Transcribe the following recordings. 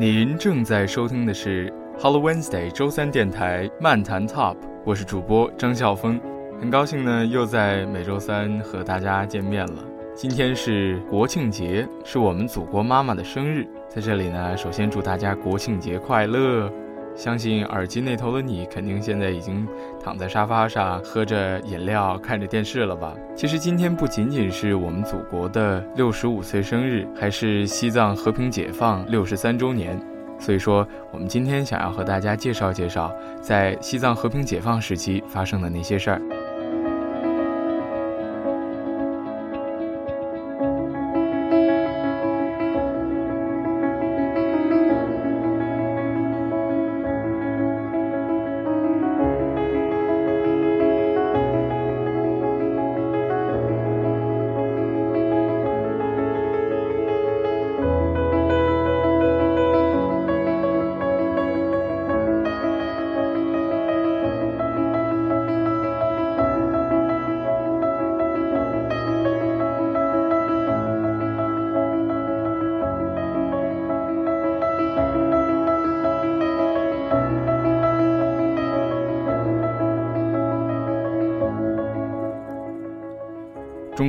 您正在收听的是 Hello Wednesday 周三电台漫谈 Top，我是主播张笑峰，很高兴呢又在每周三和大家见面了。今天是国庆节，是我们祖国妈妈的生日，在这里呢，首先祝大家国庆节快乐。相信耳机那头的你，肯定现在已经躺在沙发上，喝着饮料，看着电视了吧？其实今天不仅仅是我们祖国的六十五岁生日，还是西藏和平解放六十三周年。所以说，我们今天想要和大家介绍介绍，在西藏和平解放时期发生的那些事儿。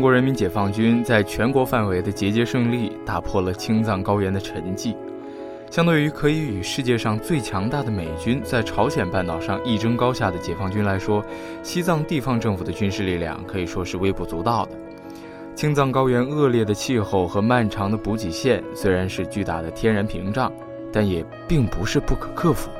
中国人民解放军在全国范围的节节胜利，打破了青藏高原的沉寂。相对于可以与世界上最强大的美军在朝鲜半岛上一争高下的解放军来说，西藏地方政府的军事力量可以说是微不足道的。青藏高原恶劣的气候和漫长的补给线虽然是巨大的天然屏障，但也并不是不可克服。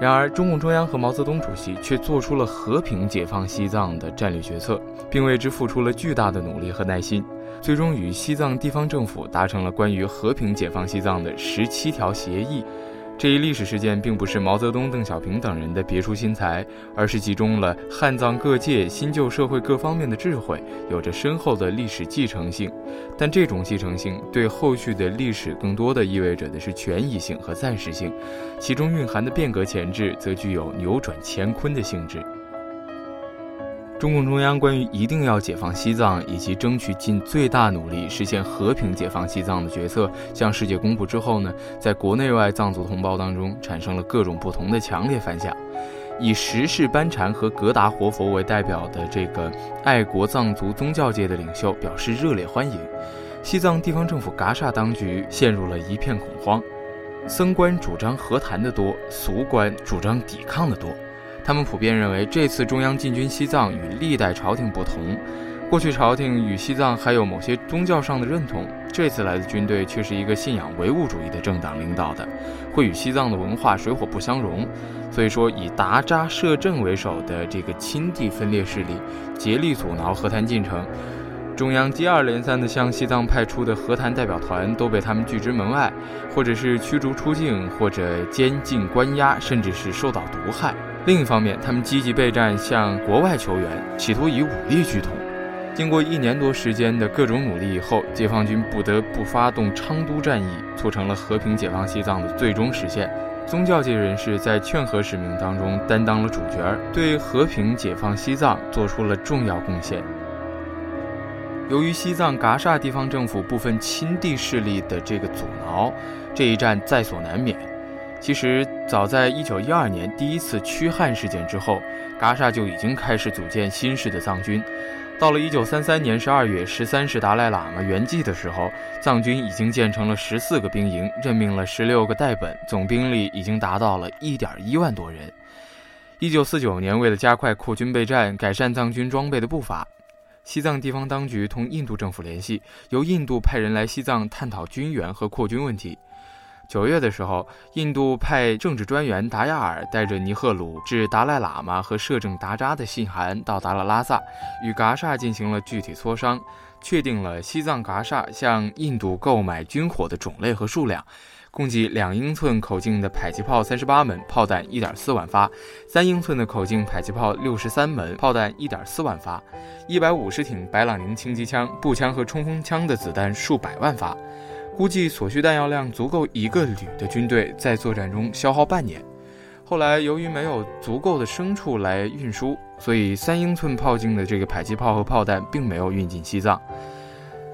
然而，中共中央和毛泽东主席却做出了和平解放西藏的战略决策，并为之付出了巨大的努力和耐心，最终与西藏地方政府达成了关于和平解放西藏的十七条协议。这一历史事件并不是毛泽东、邓小平等人的别出心裁，而是集中了汉藏各界新旧社会各方面的智慧，有着深厚的历史继承性。但这种继承性对后续的历史更多的意味着的是权益性和暂时性，其中蕴含的变革潜质则具有扭转乾坤的性质。中共中央关于一定要解放西藏以及争取尽最大努力实现和平解放西藏的决策向世界公布之后呢，在国内外藏族同胞当中产生了各种不同的强烈反响。以十世班禅和格达活佛为代表的这个爱国藏族宗教界的领袖表示热烈欢迎。西藏地方政府嘎沙当局陷入了一片恐慌，僧官主张和谈的多，俗官主张抵抗的多。他们普遍认为，这次中央进军西藏与历代朝廷不同。过去朝廷与西藏还有某些宗教上的认同，这次来的军队却是一个信仰唯物主义的政党领导的，会与西藏的文化水火不相容。所以说，以达扎摄政为首的这个亲帝分裂势力竭力阻挠和谈进程。中央接二连三地向西藏派出的和谈代表团都被他们拒之门外，或者是驱逐出境，或者监禁关押，甚至是受到毒害。另一方面，他们积极备战，向国外求援，企图以武力拒统。经过一年多时间的各种努力以后，解放军不得不发动昌都战役，促成了和平解放西藏的最终实现。宗教界人士在劝和使命当中担当了主角，对和平解放西藏做出了重要贡献。由于西藏噶厦地方政府部分亲帝势力的这个阻挠，这一战在所难免。其实，早在1912年第一次驱汉事件之后，噶厦就已经开始组建新式的藏军。到了1933年12月，十三世达赖喇嘛圆寂的时候，藏军已经建成了十四个兵营，任命了十六个代本，总兵力已经达到了一点一万多人。1949年，为了加快扩军备战，改善藏军装备的步伐，西藏地方当局同印度政府联系，由印度派人来西藏探讨军援和扩军问题。九月的时候，印度派政治专员达亚尔带着尼赫鲁致达赖喇嘛和摄政达扎的信函到达了拉萨，与噶厦进行了具体磋商，确定了西藏噶厦向印度购买军火的种类和数量，共计两英寸口径的迫击炮三十八门，炮弹一点四万发；三英寸的口径迫击炮六十三门，炮弹一点四万发；一百五十挺白朗宁轻机枪、步枪和冲锋枪的子弹数百万发。估计所需弹药量足够一个旅的军队在作战中消耗半年。后来由于没有足够的牲畜来运输，所以三英寸炮径的这个迫击炮和炮弹并没有运进西藏。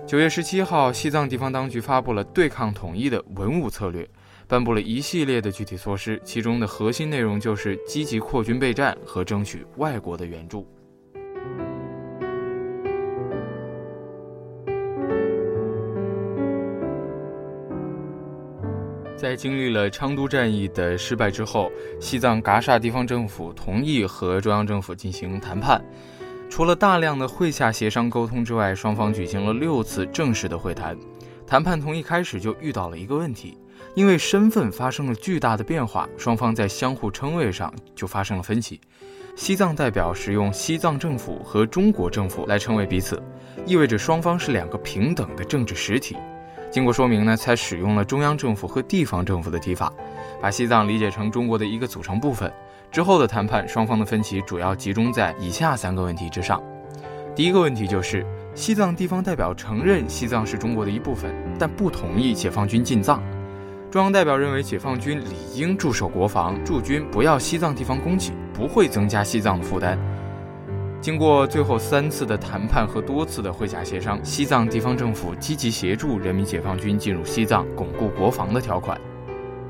九月十七号，西藏地方当局发布了对抗统一的文武策略，颁布了一系列的具体措施，其中的核心内容就是积极扩军备战和争取外国的援助。在经历了昌都战役的失败之后，西藏噶厦地方政府同意和中央政府进行谈判。除了大量的会下协商沟通之外，双方举行了六次正式的会谈。谈判从一开始就遇到了一个问题，因为身份发生了巨大的变化，双方在相互称谓上就发生了分歧。西藏代表使用“西藏政府”和“中国政府”来称谓彼此，意味着双方是两个平等的政治实体。经过说明呢，才使用了中央政府和地方政府的提法，把西藏理解成中国的一个组成部分。之后的谈判，双方的分歧主要集中在以下三个问题之上。第一个问题就是，西藏地方代表承认西藏是中国的一部分，但不同意解放军进藏。中央代表认为，解放军理应驻守国防，驻军不要西藏地方供给，不会增加西藏的负担。经过最后三次的谈判和多次的会下协商，西藏地方政府积极协助人民解放军进入西藏，巩固国防的条款。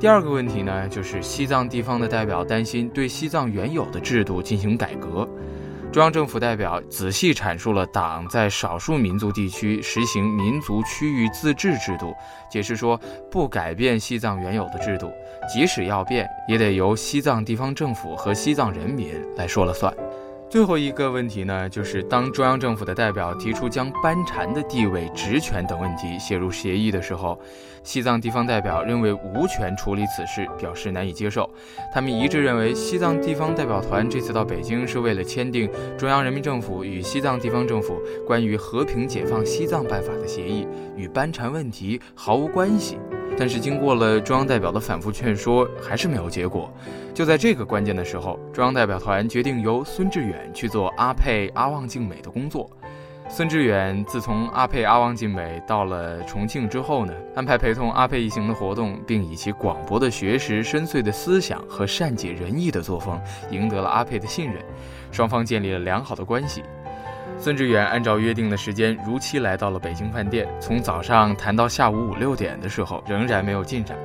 第二个问题呢，就是西藏地方的代表担心对西藏原有的制度进行改革。中央政府代表仔细阐述了党在少数民族地区实行民族区域自治制度，解释说不改变西藏原有的制度，即使要变，也得由西藏地方政府和西藏人民来说了算。最后一个问题呢，就是当中央政府的代表提出将班禅的地位、职权等问题写入协议的时候，西藏地方代表认为无权处理此事，表示难以接受。他们一致认为，西藏地方代表团这次到北京是为了签订中央人民政府与西藏地方政府关于和平解放西藏办法的协议，与班禅问题毫无关系。但是经过了中央代表的反复劝说，还是没有结果。就在这个关键的时候，中央代表团决定由孙志远去做阿佩阿旺静美的工作。孙志远自从阿佩阿旺静美到了重庆之后呢，安排陪同阿佩一行的活动，并以其广博的学识、深邃的思想和善解人意的作风，赢得了阿佩的信任，双方建立了良好的关系。孙志远按照约定的时间如期来到了北京饭店，从早上谈到下午五六点的时候，仍然没有进展。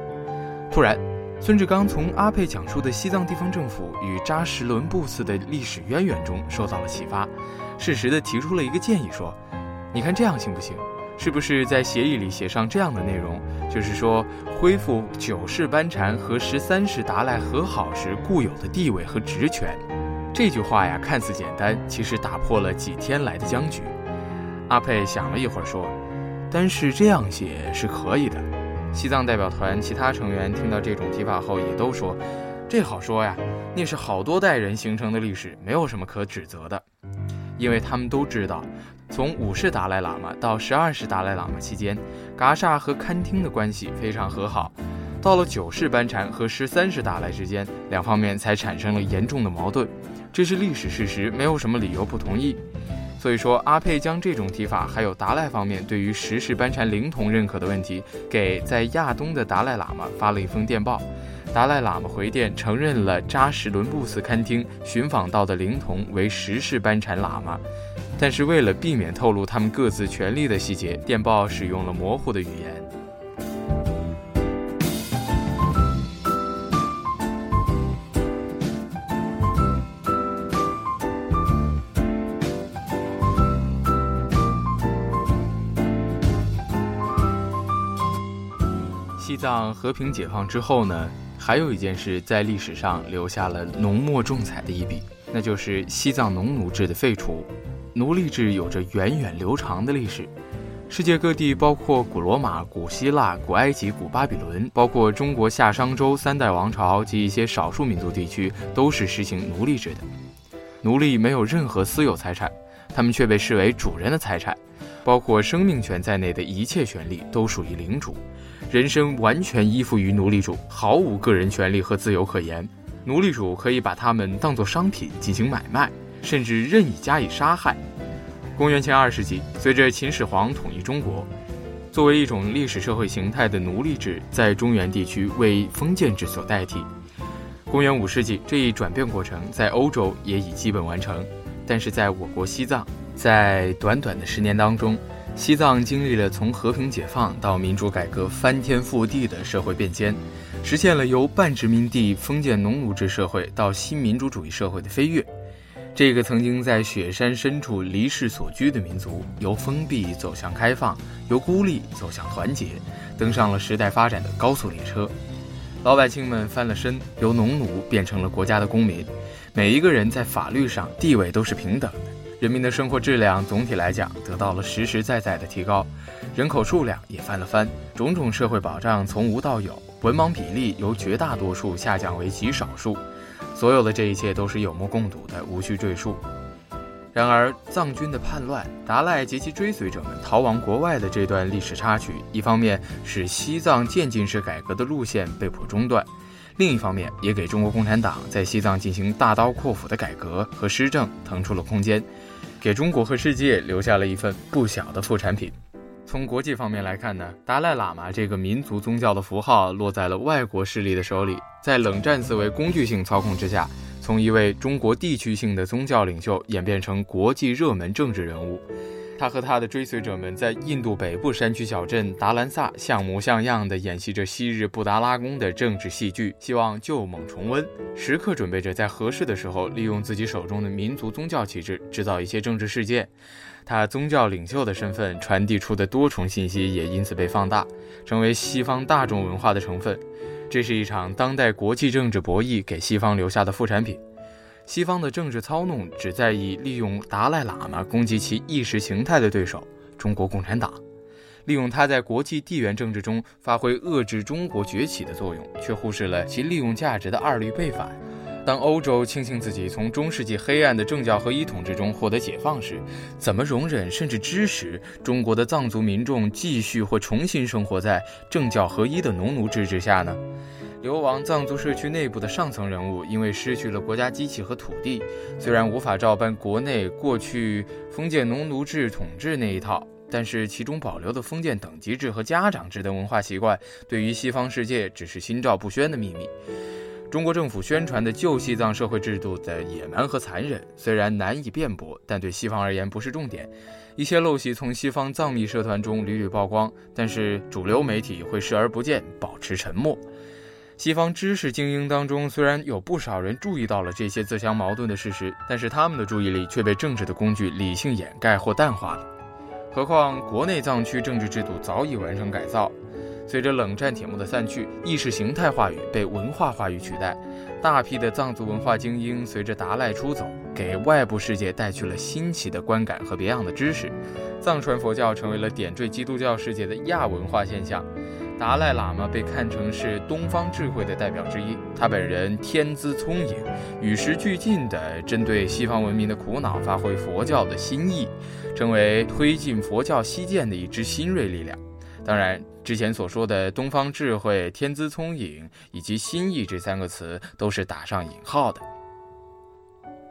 突然，孙志刚从阿佩讲述的西藏地方政府与扎什伦布寺的历史渊源中受到了启发，适时地提出了一个建议，说：“你看这样行不行？是不是在协议里写上这样的内容，就是说恢复九世班禅和十三世达赖和好时固有的地位和职权？”这句话呀，看似简单，其实打破了几天来的僵局。阿佩想了一会儿说：“但是这样写是可以的。”西藏代表团其他成员听到这种提法后，也都说：“这好说呀，那是好多代人形成的历史，没有什么可指责的。”因为他们都知道，从五世达赖喇嘛到十二世达赖喇嘛期间，噶厦和堪听的关系非常和好。到了九世班禅和十三世达赖之间，两方面才产生了严重的矛盾。这是历史事实，没有什么理由不同意。所以说，阿佩将这种提法，还有达赖方面对于十世班禅灵童认可的问题，给在亚东的达赖喇嘛发了一封电报。达赖喇嘛回电承认了扎什伦布寺堪听寻访到的灵童为十世班禅喇嘛，但是为了避免透露他们各自权力的细节，电报使用了模糊的语言。西藏和平解放之后呢，还有一件事在历史上留下了浓墨重彩的一笔，那就是西藏农奴制的废除。奴隶制有着源远流长的历史，世界各地，包括古罗马、古希腊、古埃及、古巴比伦，包括中国夏商周三代王朝及一些少数民族地区，都是实行奴隶制的。奴隶没有任何私有财产，他们却被视为主人的财产，包括生命权在内的一切权利都属于领主。人身完全依附于奴隶主，毫无个人权利和自由可言。奴隶主可以把他们当作商品进行买卖，甚至任意加以杀害。公元前二世纪，随着秦始皇统一中国，作为一种历史社会形态的奴隶制在中原地区为封建制所代替。公元五世纪，这一转变过程在欧洲也已基本完成，但是在我国西藏，在短短的十年当中。西藏经历了从和平解放到民主改革翻天覆地的社会变迁，实现了由半殖民地封建农奴制社会到新民主主义社会的飞跃。这个曾经在雪山深处离世所居的民族，由封闭走向开放，由孤立走向团结，登上了时代发展的高速列车。老百姓们翻了身，由农奴变成了国家的公民，每一个人在法律上地位都是平等的。人民的生活质量总体来讲得到了实实在在的提高，人口数量也翻了番，种种社会保障从无到有，文盲比例由绝大多数下降为极少数。所有的这一切都是有目共睹的，无需赘述。然而，藏军的叛乱、达赖及其追随者们逃亡国外的这段历史插曲，一方面使西藏渐进式改革的路线被迫中断，另一方面也给中国共产党在西藏进行大刀阔斧的改革和施政腾出了空间，给中国和世界留下了一份不小的副产品。从国际方面来看呢，达赖喇嘛这个民族宗教的符号落在了外国势力的手里，在冷战思维工具性操控之下，从一位中国地区性的宗教领袖演变成国际热门政治人物。他和他的追随者们在印度北部山区小镇达兰萨像模像样地演习着昔日布达拉宫的政治戏剧，希望旧梦重温，时刻准备着在合适的时候利用自己手中的民族宗教旗帜制造一些政治事件。他宗教领袖的身份传递出的多重信息也因此被放大，成为西方大众文化的成分。这是一场当代国际政治博弈给西方留下的副产品。西方的政治操弄只在意利用达赖喇嘛攻击其意识形态的对手中国共产党，利用他在国际地缘政治中发挥遏制中国崛起的作用，却忽视了其利用价值的二律背反。当欧洲庆幸自己从中世纪黑暗的政教合一统治中获得解放时，怎么容忍甚至支持中国的藏族民众继续或重新生活在政教合一的农奴制之下呢？流亡藏族社区内部的上层人物，因为失去了国家机器和土地，虽然无法照搬国内过去封建农奴制统治那一套，但是其中保留的封建等级制和家长制的文化习惯，对于西方世界只是心照不宣的秘密。中国政府宣传的旧西藏社会制度的野蛮和残忍，虽然难以辩驳，但对西方而言不是重点。一些陋习从西方藏密社团中屡屡曝光，但是主流媒体会视而不见，保持沉默。西方知识精英当中，虽然有不少人注意到了这些自相矛盾的事实，但是他们的注意力却被政治的工具理性掩盖或淡化了。何况国内藏区政治制度早已完成改造。随着冷战铁幕的散去，意识形态话语被文化话语取代，大批的藏族文化精英随着达赖出走，给外部世界带去了新奇的观感和别样的知识。藏传佛教成为了点缀基督教世界的亚文化现象。达赖喇嘛被看成是东方智慧的代表之一，他本人天资聪颖，与时俱进地针对西方文明的苦恼发挥佛教的新意，成为推进佛教西渐的一支新锐力量。当然，之前所说的东方智慧、天资聪颖以及心意这三个词都是打上引号的。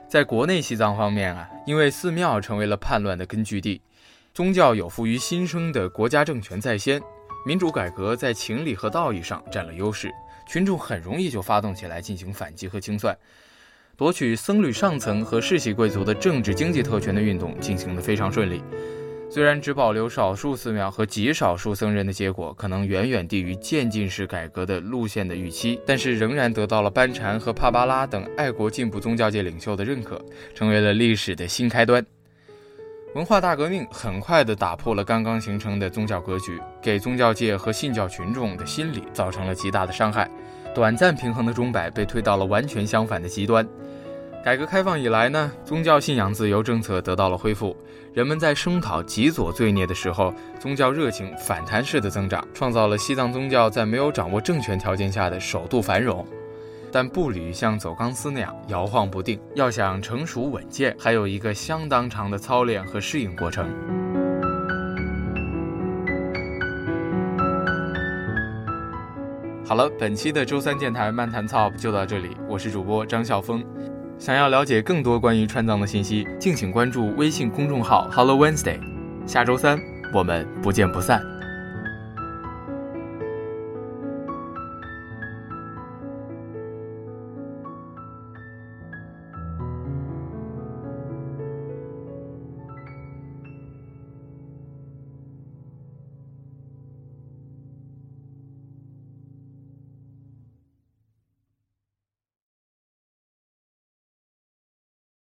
在国内西藏方面啊，因为寺庙成为了叛乱的根据地，宗教有负于新生的国家政权在先，民主改革在情理和道义上占了优势，群众很容易就发动起来进行反击和清算，夺取僧侣上层和世袭贵族的政治经济特权的运动进行得非常顺利。虽然只保留少数寺庙和极少数僧人的结果，可能远远低于渐进式改革的路线的预期，但是仍然得到了班禅和帕巴拉等爱国进步宗教界领袖的认可，成为了历史的新开端。文化大革命很快地打破了刚刚形成的宗教格局，给宗教界和信教群众的心理造成了极大的伤害，短暂平衡的钟摆被推到了完全相反的极端。改革开放以来呢，宗教信仰自由政策得到了恢复，人们在声讨极左罪孽的时候，宗教热情反弹式的增长，创造了西藏宗教在没有掌握政权条件下的首度繁荣。但步履像走钢丝那样摇晃不定，要想成熟稳健，还有一个相当长的操练和适应过程。好了，本期的周三电台漫谈 Top 就到这里，我是主播张笑峰。想要了解更多关于川藏的信息，敬请关注微信公众号 Hello Wednesday。下周三我们不见不散。